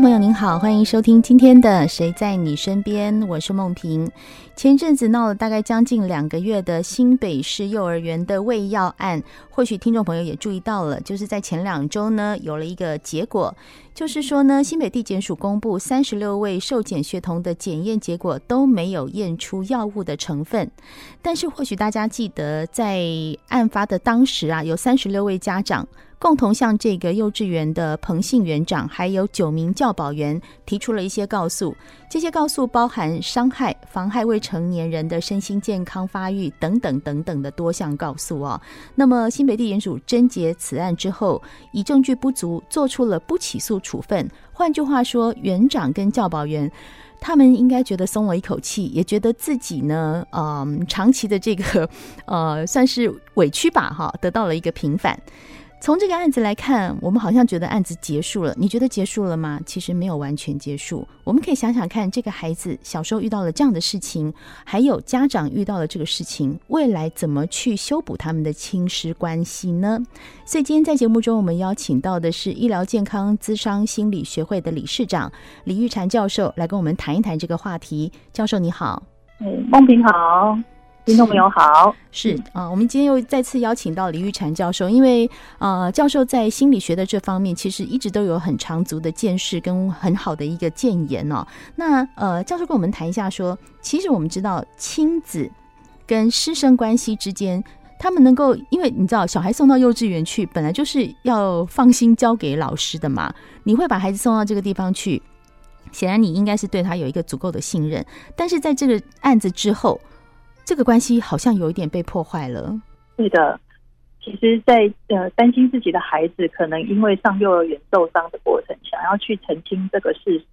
朋友您好，欢迎收听今天的《谁在你身边》，我是梦萍。前阵子闹了大概将近两个月的新北市幼儿园的喂药案，或许听众朋友也注意到了，就是在前两周呢，有了一个结果，就是说呢，新北地检署公布三十六位受检学童的检验结果都没有验出药物的成分。但是或许大家记得，在案发的当时啊，有三十六位家长。共同向这个幼稚园的彭姓园长，还有九名教保员提出了一些告诉。这些告诉包含伤害、妨害未成年人的身心健康发育等等等等的多项告诉哦。那么新北地检署侦结此案之后，以证据不足，做出了不起诉处分。换句话说，园长跟教保员他们应该觉得松了一口气，也觉得自己呢，嗯，长期的这个呃，算是委屈吧，哈，得到了一个平反。从这个案子来看，我们好像觉得案子结束了。你觉得结束了吗？其实没有完全结束。我们可以想想看，这个孩子小时候遇到了这样的事情，还有家长遇到了这个事情，未来怎么去修补他们的亲师关系呢？所以今天在节目中，我们邀请到的是医疗健康咨商心理学会的理事长李玉婵教授，来跟我们谈一谈这个话题。教授你好，嗯，梦萍好。听众朋友好，是啊、我们今天又再次邀请到李玉婵教授，因为呃，教授在心理学的这方面其实一直都有很长足的见识跟很好的一个建言哦。那呃，教授跟我们谈一下说，其实我们知道亲子跟师生关系之间，他们能够，因为你知道小孩送到幼稚园去，本来就是要放心交给老师的嘛。你会把孩子送到这个地方去，显然你应该是对他有一个足够的信任，但是在这个案子之后。这个关系好像有一点被破坏了。是的，其实在，在呃担心自己的孩子可能因为上幼儿园受伤的过程，想要去澄清这个事实，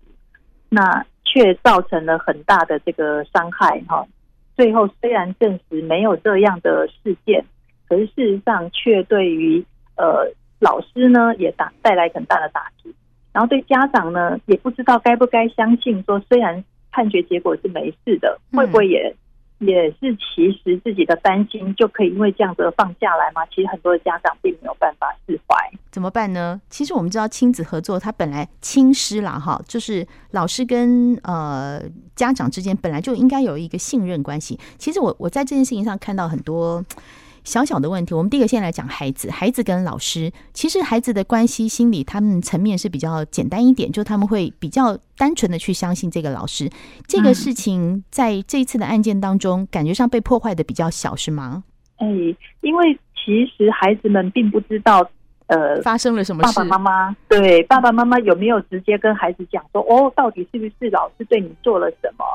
那却造成了很大的这个伤害哈。最后虽然证实没有这样的事件，可是事实上却对于呃老师呢也打带来很大的打击，然后对家长呢也不知道该不该相信说，虽然判决结果是没事的，会不会也？也是，其实自己的担心就可以因为这样子放下来吗？其实很多的家长并没有办法释怀，怎么办呢？其实我们知道亲子合作，它本来亲师啦，哈，就是老师跟呃家长之间本来就应该有一个信任关系。其实我我在这件事情上看到很多。小小的问题，我们第一个先来讲孩子，孩子跟老师，其实孩子的关系心理，他们层面是比较简单一点，就他们会比较单纯的去相信这个老师。这个事情在这一次的案件当中，感觉上被破坏的比较小，是吗？哎，因为其实孩子们并不知道，呃，发生了什么事。爸爸妈妈对爸爸妈妈有没有直接跟孩子讲说，哦，到底是不是老师对你做了什么？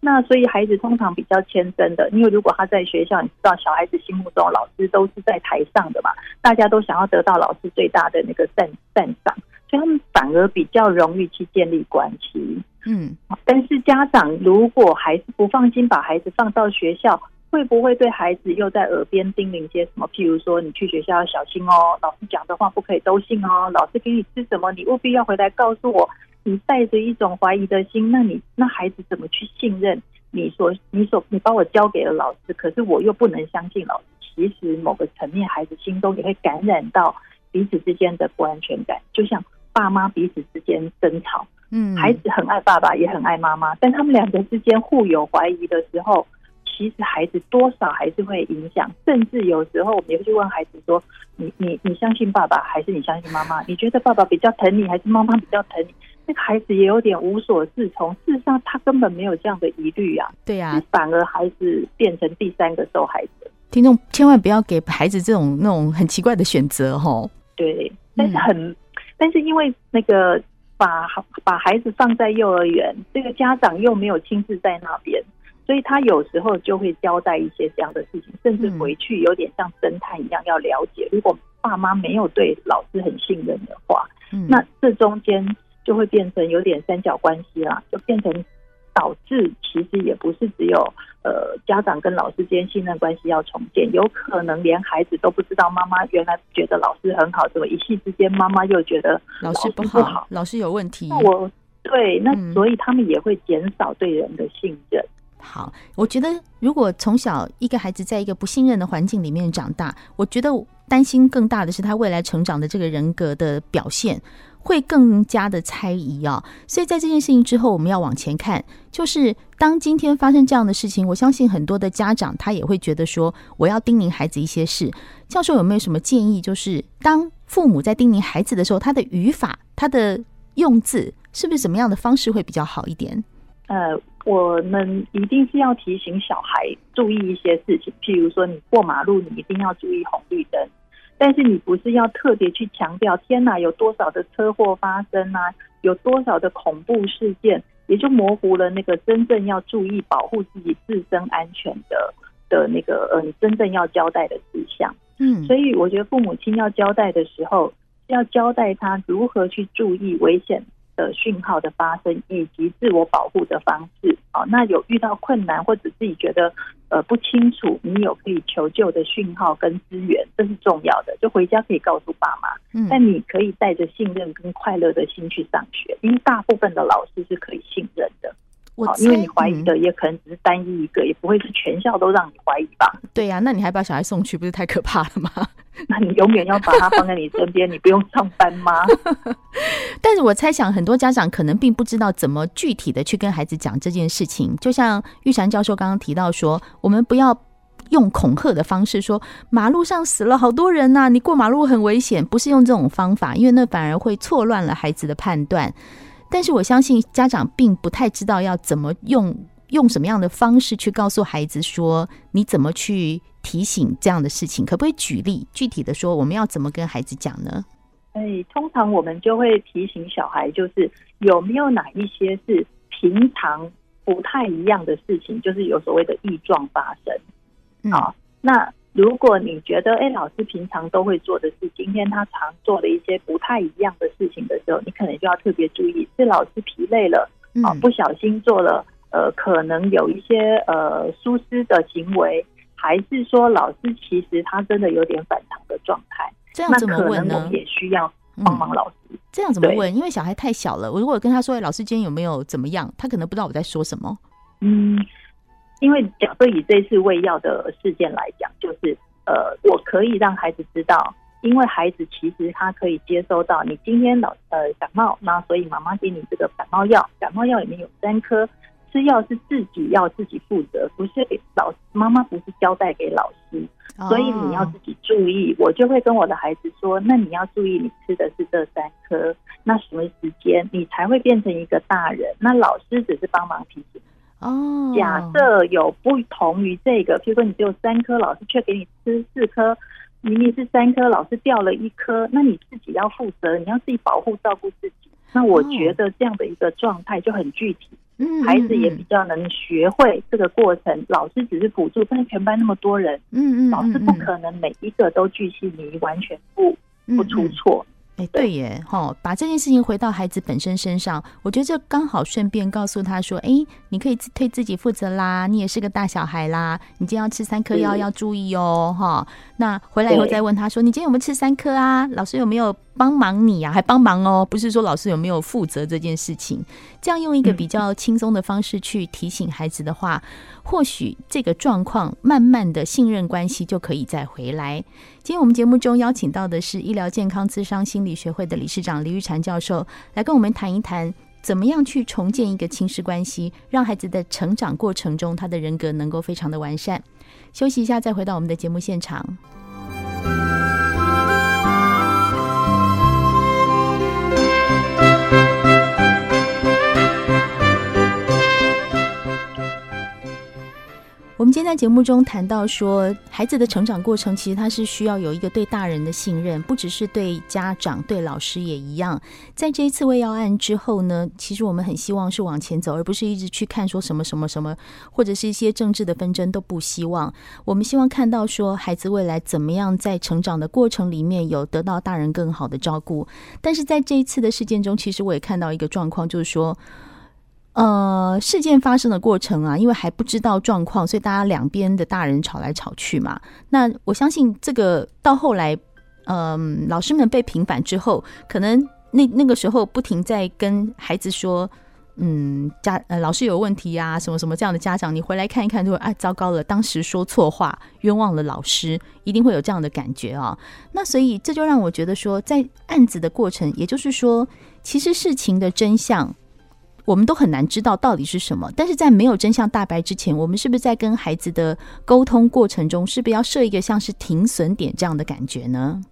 那所以孩子通常比较天真的，因为如果他在学校，你知道小孩子心目中老师都是在台上的嘛，大家都想要得到老师最大的那个赞赞赏，所以他们反而比较容易去建立关系。嗯，但是家长如果还是不放心把孩子放到学校，会不会对孩子又在耳边叮咛些什么？譬如说，你去学校要小心哦，老师讲的话不可以都信哦，老师给你吃什么，你务必要回来告诉我。你带着一种怀疑的心，那你那孩子怎么去信任你所？你所你把我交给了老师，可是我又不能相信老师。其实某个层面，孩子心中也会感染到彼此之间的不安全感，就像爸妈彼此之间争吵。嗯，孩子很爱爸爸，也很爱妈妈，但他们两个之间互有怀疑的时候，其实孩子多少还是会影响。甚至有时候，我们也会去问孩子说：“你你你相信爸爸，还是你相信妈妈？你觉得爸爸比较疼你，还是妈妈比较疼你？”这个孩子也有点无所适从，事实上他根本没有这样的疑虑啊。对呀、啊，反而孩子变成第三个受害者。听众千万不要给孩子这种那种很奇怪的选择哦。对，但是很，嗯、但是因为那个把把孩子放在幼儿园，这个家长又没有亲自在那边，所以他有时候就会交代一些这样的事情，甚至回去有点像侦探一样要了解。如果爸妈没有对老师很信任的话，嗯、那这中间。就会变成有点三角关系啦，就变成导致其实也不是只有呃家长跟老师之间信任关系要重建，有可能连孩子都不知道妈妈原来觉得老师很好，怎么一夕之间妈妈又觉得老师不好，老师不好，老师有问题。那我对，那所以他们也会减少对人的信任。嗯好，我觉得如果从小一个孩子在一个不信任的环境里面长大，我觉得担心更大的是他未来成长的这个人格的表现会更加的猜疑啊。所以在这件事情之后，我们要往前看，就是当今天发生这样的事情，我相信很多的家长他也会觉得说，我要叮咛孩子一些事。教授有没有什么建议？就是当父母在叮咛孩子的时候，他的语法、他的用字，是不是什么样的方式会比较好一点？呃。我们一定是要提醒小孩注意一些事情，譬如说你过马路，你一定要注意红绿灯。但是你不是要特别去强调，天哪，有多少的车祸发生啊，有多少的恐怖事件，也就模糊了那个真正要注意保护自己自身安全的的那个呃，你真正要交代的事项。嗯，所以我觉得父母亲要交代的时候，要交代他如何去注意危险的讯号的发生，以及自我保护的方式。哦，那有遇到困难或者自己觉得呃不清楚，你有可以求救的讯号跟资源，这是重要的。就回家可以告诉爸妈，嗯，但你可以带着信任跟快乐的心去上学，因为大部分的老师是可以信任的。好，因为你怀疑的也可能只是单一一个，也不会是全校都让你怀疑吧？对呀，那你还把小孩送去，不是太可怕了吗？那你永远要把他放在你身边，你不用上班吗？但是我猜想，很多家长可能并不知道怎么具体的去跟孩子讲这件事情。就像玉婵教授刚刚提到说，我们不要用恐吓的方式说马路上死了好多人呐，你过马路很危险，不是用这种方法，因为那反而会错乱了孩子的判断。但是我相信家长并不太知道要怎么用用什么样的方式去告诉孩子说，你怎么去提醒这样的事情，可不可以举例具体的说，我们要怎么跟孩子讲呢？哎，通常我们就会提醒小孩，就是有没有哪一些是平常不太一样的事情，就是有所谓的异状发生。好，那。如果你觉得，哎，老师平常都会做的事，今天他常做的一些不太一样的事情的时候，你可能就要特别注意，是老师疲累了啊，不小心做了，呃，可能有一些呃疏失的行为，还是说老师其实他真的有点反常的状态？这样怎么问呢？也需要帮忙老师。嗯，这样怎么问？因为小孩太小了，我如果跟他说，哎，老师今天有没有怎么样？他可能不知道我在说什么。嗯。因为假设以这次喂药的事件来讲，就是呃，我可以让孩子知道，因为孩子其实他可以接收到你今天老呃感冒，那所以妈妈给你这个感冒药，感冒药里面有三颗，吃药是自己要自己负责，不是给老师，妈妈不是交代给老师，所以你要自己注意。我就会跟我的孩子说，那你要注意，你吃的是这三颗，那什么时间你才会变成一个大人？那老师只是帮忙提醒。哦，假设有不同于这个，譬如说你只有三颗，老师却给你吃四颗，明明是三颗，老师掉了一颗，那你自己要负责，你要自己保护照顾自己。那我觉得这样的一个状态就很具体，嗯，孩子也比较能学会这个过程。老师只是辅助，但是全班那么多人，嗯嗯，老师不可能每一个都巨细靡遗，完全不不出错。哎，对耶，哈，把这件事情回到孩子本身身上，我觉得这刚好顺便告诉他说，哎，你可以自对自己负责啦，你也是个大小孩啦，你今天要吃三颗药，要注意哦，哈。那回来以后再问他说，你今天有没有吃三颗啊？老师有没有？帮忙你啊，还帮忙哦，不是说老师有没有负责这件事情。这样用一个比较轻松的方式去提醒孩子的话，或许这个状况慢慢的信任关系就可以再回来。今天我们节目中邀请到的是医疗健康咨商心理学会的理事长李玉婵教授，来跟我们谈一谈怎么样去重建一个亲师关系，让孩子的成长过程中他的人格能够非常的完善。休息一下，再回到我们的节目现场。我们今天在节目中谈到说，孩子的成长过程其实他是需要有一个对大人的信任，不只是对家长、对老师也一样。在这一次未药案之后呢，其实我们很希望是往前走，而不是一直去看说什么什么什么，或者是一些政治的纷争都不希望。我们希望看到说，孩子未来怎么样在成长的过程里面有得到大人更好的照顾。但是在这一次的事件中，其实我也看到一个状况，就是说。呃，事件发生的过程啊，因为还不知道状况，所以大家两边的大人吵来吵去嘛。那我相信这个到后来，嗯、老师们被平反之后，可能那那个时候不停在跟孩子说。嗯，家呃老师有问题呀、啊，什么什么这样的家长，你回来看一看，就会哎，糟糕了，当时说错话，冤枉了老师，一定会有这样的感觉啊、那所以这就让我觉得说，在案子的过程，也就是说，其实事情的真相，我们都很难知道到底是什么。但是在没有真相大白之前，我们是不是在跟孩子的沟通过程中，是不是要设一个像是停损点这样的感觉呢？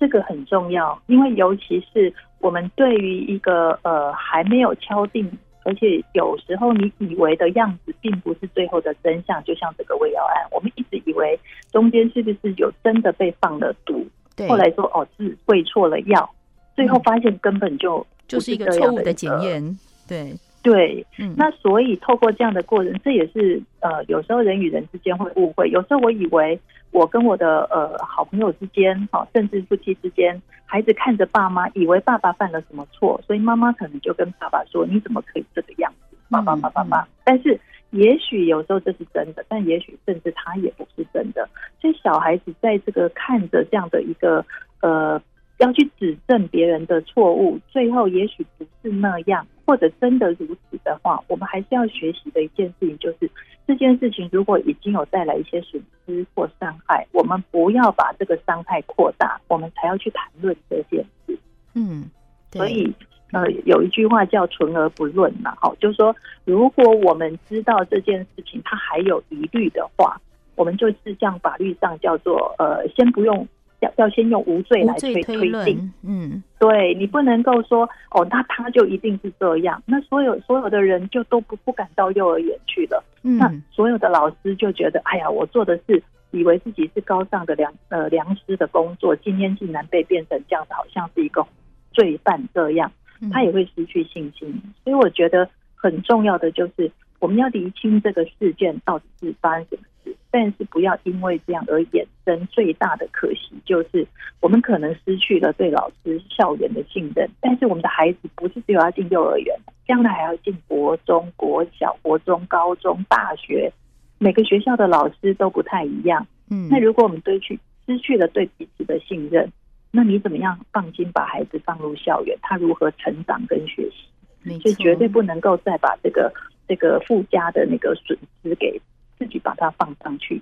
这个很重要，因为尤其是我们对于一个呃还没有敲定，而且有时候你以为的样子，并不是最后的真相。就像这个胃药案，我们一直以为中间是不是有真的被放了毒，对，后来说哦是喂错了药，最后发现根本就就是，就是一个错误的检验，对。对，那所以透过这样的过程，这也是呃，有时候人与人之间会误会。有时候我以为我跟我的呃好朋友之间，好，甚至夫妻之间，孩子看着爸妈，以为爸爸犯了什么错，所以妈妈可能就跟爸爸说：“你怎么可以这个样子？”爸爸爸爸爸。但是也许有时候这是真的，但也许甚至他也不是真的。所以小孩子在这个看着这样的一个呃。要去指正别人的错误，最后也许不是那样，或者真的如此的话，我们还是要学习的一件事情，就是这件事情如果已经有带来一些损失或伤害，我们不要把这个伤害扩大，我们才要去谈论这件事。嗯，所以呃，有一句话叫“存而不论”嘛，好，就是说，如果我们知道这件事情它还有疑虑的话，我们就是像法律上叫做呃，先不用。要要先用无罪来推推定，嗯，对，你不能够说哦，那他就一定是这样，那所有所有的人就都不不敢到幼儿园去了，嗯，那所有的老师就觉得，哎呀，我做的是以为自己是高尚的良呃良师的工作，今天竟然被变成这样子，好像是一个罪犯这样，他也会失去信心。所以我觉得很重要的就是我们要厘清这个事件到底是发生什么。但是不要因为这样而衍生最大的可惜，就是我们可能失去了对老师、校园的信任。但是我们的孩子不是只有要进幼儿园，将来还要进国中、国小、国中、高中、大学，每个学校的老师都不太一样。嗯，那如果我们对去失去了对彼此的信任，那你怎么样放心把孩子放入校园？他如何成长跟学习？所以绝对不能够再把这个这个附加的那个损失给。自己把它放上去，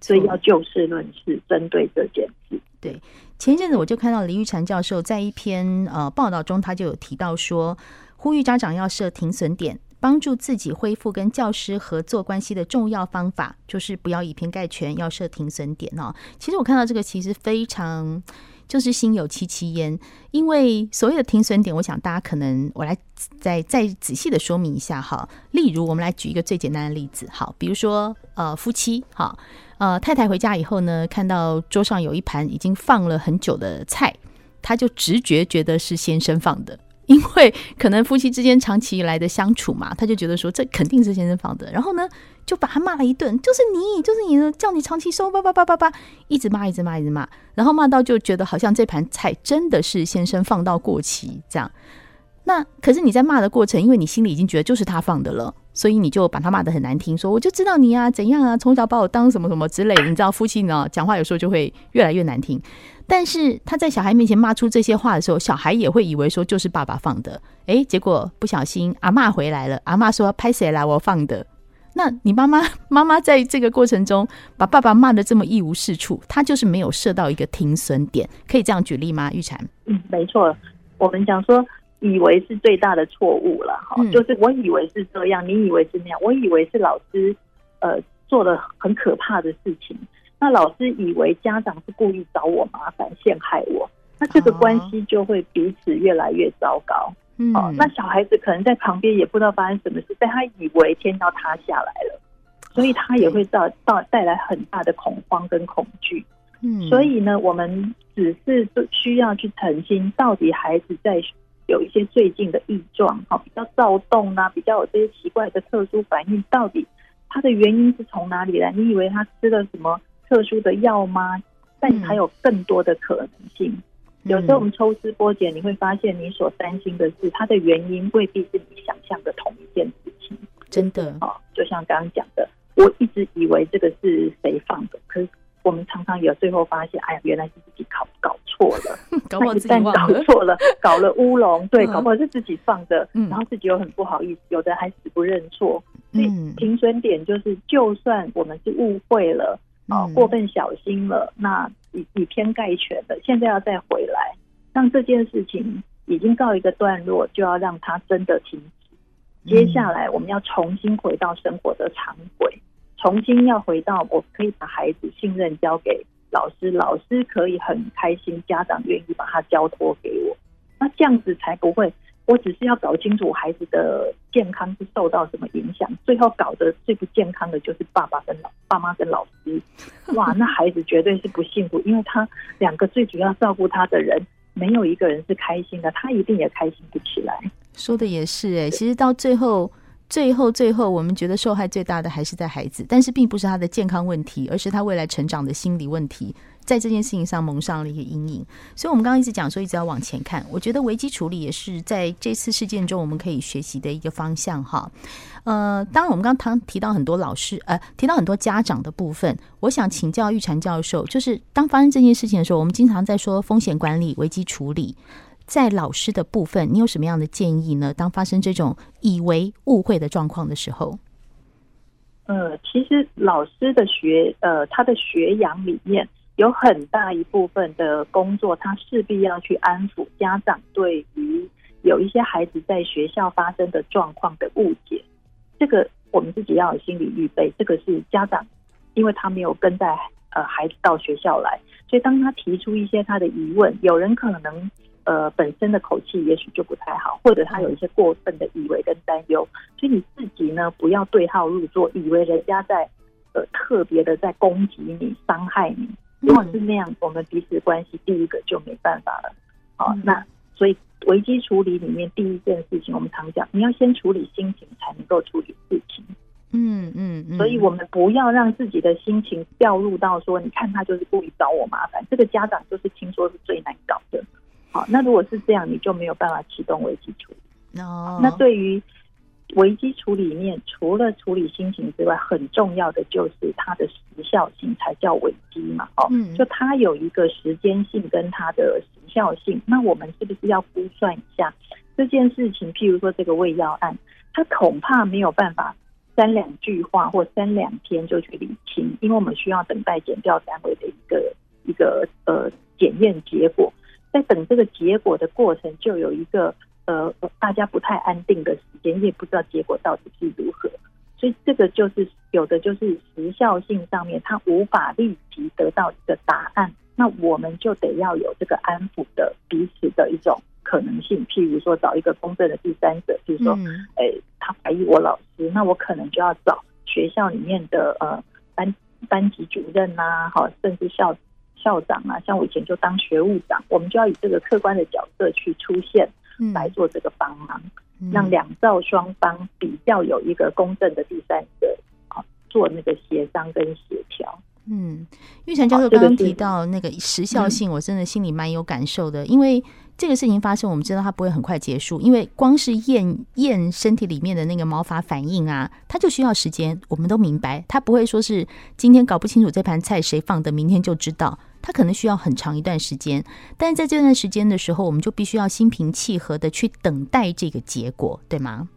所以要就事论事，针对这件事。对，前一阵子我就看到林玉婵教授在一篇呃报道中，他就有提到说，呼吁家长要设停损点，帮助自己恢复跟教师合作关系的重要方法，就是不要以偏概全，要设停损点哦。其实我看到这个，其实非常。就是心有戚戚焉，因为所谓的停损点，我想大家可能我来再再仔细的说明一下哈。例如，我们来举一个最简单的例子，好，比如说呃夫妻，哈，呃太太回家以后呢，看到桌上有一盘已经放了很久的菜，她就直觉觉得是先生放的。因为可能夫妻之间长期以来的相处嘛，他就觉得说这肯定是先生放的，然后呢就把他骂了一顿，就是你，就是你的，叫你长期收，叭叭叭叭叭，一直骂，一直骂，一直骂，然后骂到就觉得好像这盘菜真的是先生放到过期这样。那可是你在骂的过程，因为你心里已经觉得就是他放的了，所以你就把他骂得很难听，说我就知道你啊怎样啊，从小把我当什么什么之类的，你知道夫妻呢讲话有时候就会越来越难听。但是他在小孩面前骂出这些话的时候，小孩也会以为说就是爸爸放的。诶，结果不小心阿骂回来了，阿骂说拍谁来我放的。那你妈妈妈妈在这个过程中把爸爸骂得这么一无是处，他就是没有设到一个停损点，可以这样举例吗？玉婵？嗯，没错，我们讲说以为是最大的错误了哈，嗯、就是我以为是这样，你以为是那样，我以为是老师呃做了很可怕的事情。那老师以为家长是故意找我麻烦、陷害我，那这个关系就会彼此越来越糟糕。嗯，哦，那小孩子可能在旁边也不知道发生什么事，但他以为天要塌下来了，所以他也会造造带来很大的恐慌跟恐惧。嗯，所以呢，我们只是需要去澄清，到底孩子在有一些最近的异状，哈，比较躁动啊，比较有这些奇怪的特殊反应，到底他的原因是从哪里来？你以为他吃了什么？特殊的药吗？但还有更多的可能性。有时候我们抽丝剥茧，你会发现你所担心的是它的原因未必是你想象的同一件事情。真的，哦，就像刚刚讲的，我一直以为这个是谁放的，可是我们常常有最后发现，哎呀，原来是自己搞搞错了，搞不好自己，搞错了，搞了乌龙，对，搞不好是自己放的，嗯，然后自己又很不好意思，有的还死不认错。所以停损点就是，就算我们是误会了，啊、嗯，过分小心了，那以以偏概全了，现在要再回来，让这件事情已经告一个段落，就要让它真的停止。接下来我们要重新回到生活的常轨，重新要回到我可以把孩子信任交给老师，老师可以很开心，家长愿意把他交托给我，那这样子才不会。我只是要搞清楚孩子的健康是受到什么影响，最后搞得最不健康的就是爸爸跟老爸妈跟老师，哇，那孩子绝对是不幸福，因为他两个最主要照顾他的人没有一个人是开心的，他一定也开心不起来。说的也是哎，其实到最后，最后，最后，我们觉得受害最大的还是在孩子，但是并不是他的健康问题，而是他未来成长的心理问题，在这件事情上蒙上了一个阴影。所以，我们刚刚一直讲说，一直要往前看。我觉得危机处理也是在这次事件中我们可以学习的一个方向哈。呃，当然，我们刚刚提到很多老师，呃，提到很多家长的部分，我想请教玉婵教授，就是当发生这件事情的时候，我们经常在说风险管理、危机处理。在老师的部分，你有什么样的建议呢？当发生这种以为误会的状况的时候，呃，其实老师的学，呃，他的学养里面有很大一部分的工作，他势必要去安抚家长对于有一些孩子在学校发生的状况的误解。这个我们自己要有心理预备。这个是家长，因为他没有跟在呃孩子到学校来，所以当他提出一些他的疑问，有人可能。呃，本身的口气也许就不太好，或者他有一些过分的以为跟担忧，所以你自己呢，不要对号入座，以为人家在呃特别的在攻击你、伤害你。如果是那样，我们彼此关系第一个就没办法了。好，那所以危机处理里面第一件事情，我们常讲，你要先处理心情，才能够处理事情。嗯嗯，所以我们不要让自己的心情掉入到说，你看他就是故意找我麻烦，这个家长就是听说是最难搞的。好，那如果是这样，你就没有办法启动危机处理。哦、oh.，那对于危机处理里面，除了处理心情之外，很重要的就是它的时效性才叫危机嘛。哦，嗯，就它有一个时间性跟它的时效性。那我们是不是要估算一下这件事情？譬如说这个胃药案，它恐怕没有办法三两句话或三两天就去理清，因为我们需要等待检调单位的一个一个呃检验结果。在等这个结果的过程，就有一个呃，大家不太安定的时间，也不知道结果到底是如何，所以这个就是有的就是时效性上面，它无法立即得到一个答案，那我们就得要有这个安抚的彼此的一种可能性，譬如说找一个公正的第三者，譬如说，哎，他怀疑我老师，那我可能就要找学校里面的呃班班级主任呐、啊，好，甚至校。校长啊，像我以前就当学务长，我们就要以这个客观的角色去出现，来做这个帮忙，嗯、让两造双方比较有一个公正的第三者啊，做那个协商跟协调。嗯，玉成教授刚刚提到那个时效性，我真的心里蛮有感受的，因为。这个事情发生，我们知道它不会很快结束，因为光是验验身体里面的那个毛发反应啊，它就需要时间。我们都明白，它不会说是今天搞不清楚这盘菜谁放的，明天就知道，它可能需要很长一段时间。但是在这段时间的时候，我们就必须要心平气和的去等待这个结果，对吗？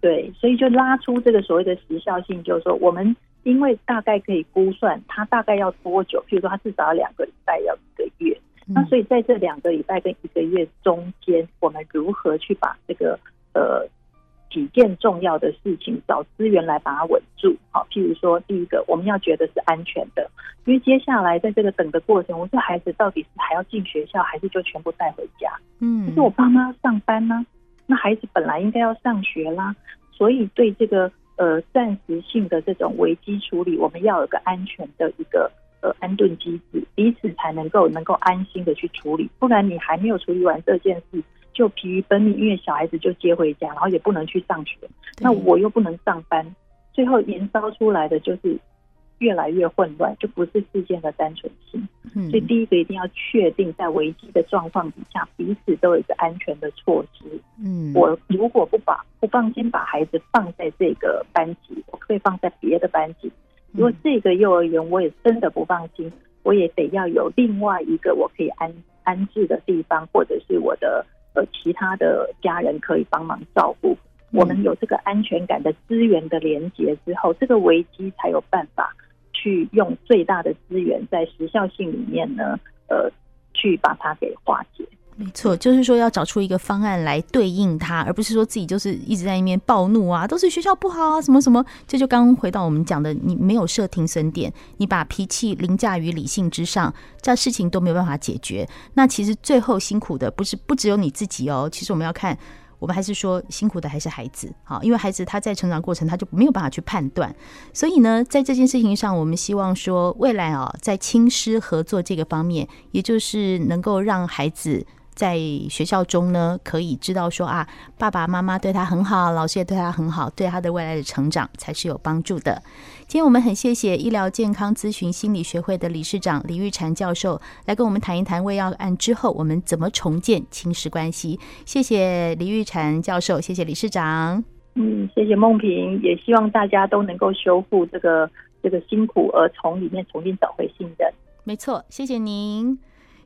对，所以就拉出这个所谓的时效性，就是说，我们因为大概可以估算他大概要多久，譬如说他至少要两个礼拜，要一个月。那所以在这两个礼拜跟一个月中间，我们如何去把这个呃几件重要的事情找资源来把它稳住？好，譬如说第一个，我们要觉得是安全的，因为接下来在这个等的过程，我说孩子到底是还要进学校，还是就全部带回家？嗯，可是我爸妈要上班呢，那孩子本来应该要上学啦，所以对这个呃暂时性的这种危机处理，我们要有个安全的一个。呃，安顿机制，彼此才能够能够安心的去处理，不然你还没有处理完这件事，就疲于奔命，因为小孩子就接回家，然后也不能去上学，那我又不能上班，最后延烧出来的就是越来越混乱，就不是事件的单纯性。嗯，所以第一个一定要确定，在危机的状况底下，彼此都有一个安全的措施。嗯，我如果不把不放心把孩子放在这个班级，我可以放在别的班级。如果这个幼儿园我也真的不放心，我也得要有另外一个我可以安安置的地方，或者是我的呃其他的家人可以帮忙照顾。我们有这个安全感的资源的连接之后，这个危机才有办法去用最大的资源在时效性里面呢，呃，去把它给化解。没错，就是说要找出一个方案来对应它，而不是说自己就是一直在那边暴怒啊，都是学校不好啊，什么什么。这就刚刚回到我们讲的，你没有设停损点，你把脾气凌驾于理性之上，这事情都没有办法解决。那其实最后辛苦的不是不只有你自己哦，其实我们要看。我们还是说辛苦的还是孩子，好，因为孩子他在成长过程他就没有办法去判断，所以呢，在这件事情上，我们希望说未来啊，在亲师合作这个方面，也就是能够让孩子。在学校中呢，可以知道说啊，爸爸妈妈对他很好，老师也对他很好，对他的未来的成长才是有帮助的。今天我们很谢谢医疗健康咨询心理学会的理事长李玉婵教授来跟我们谈一谈胃药案之后我们怎么重建亲师关系。谢谢李玉婵教授，谢谢理事长。嗯，谢谢梦萍，也希望大家都能够修复这个这个辛苦，而从里面重新找回信任。没错，谢谢您。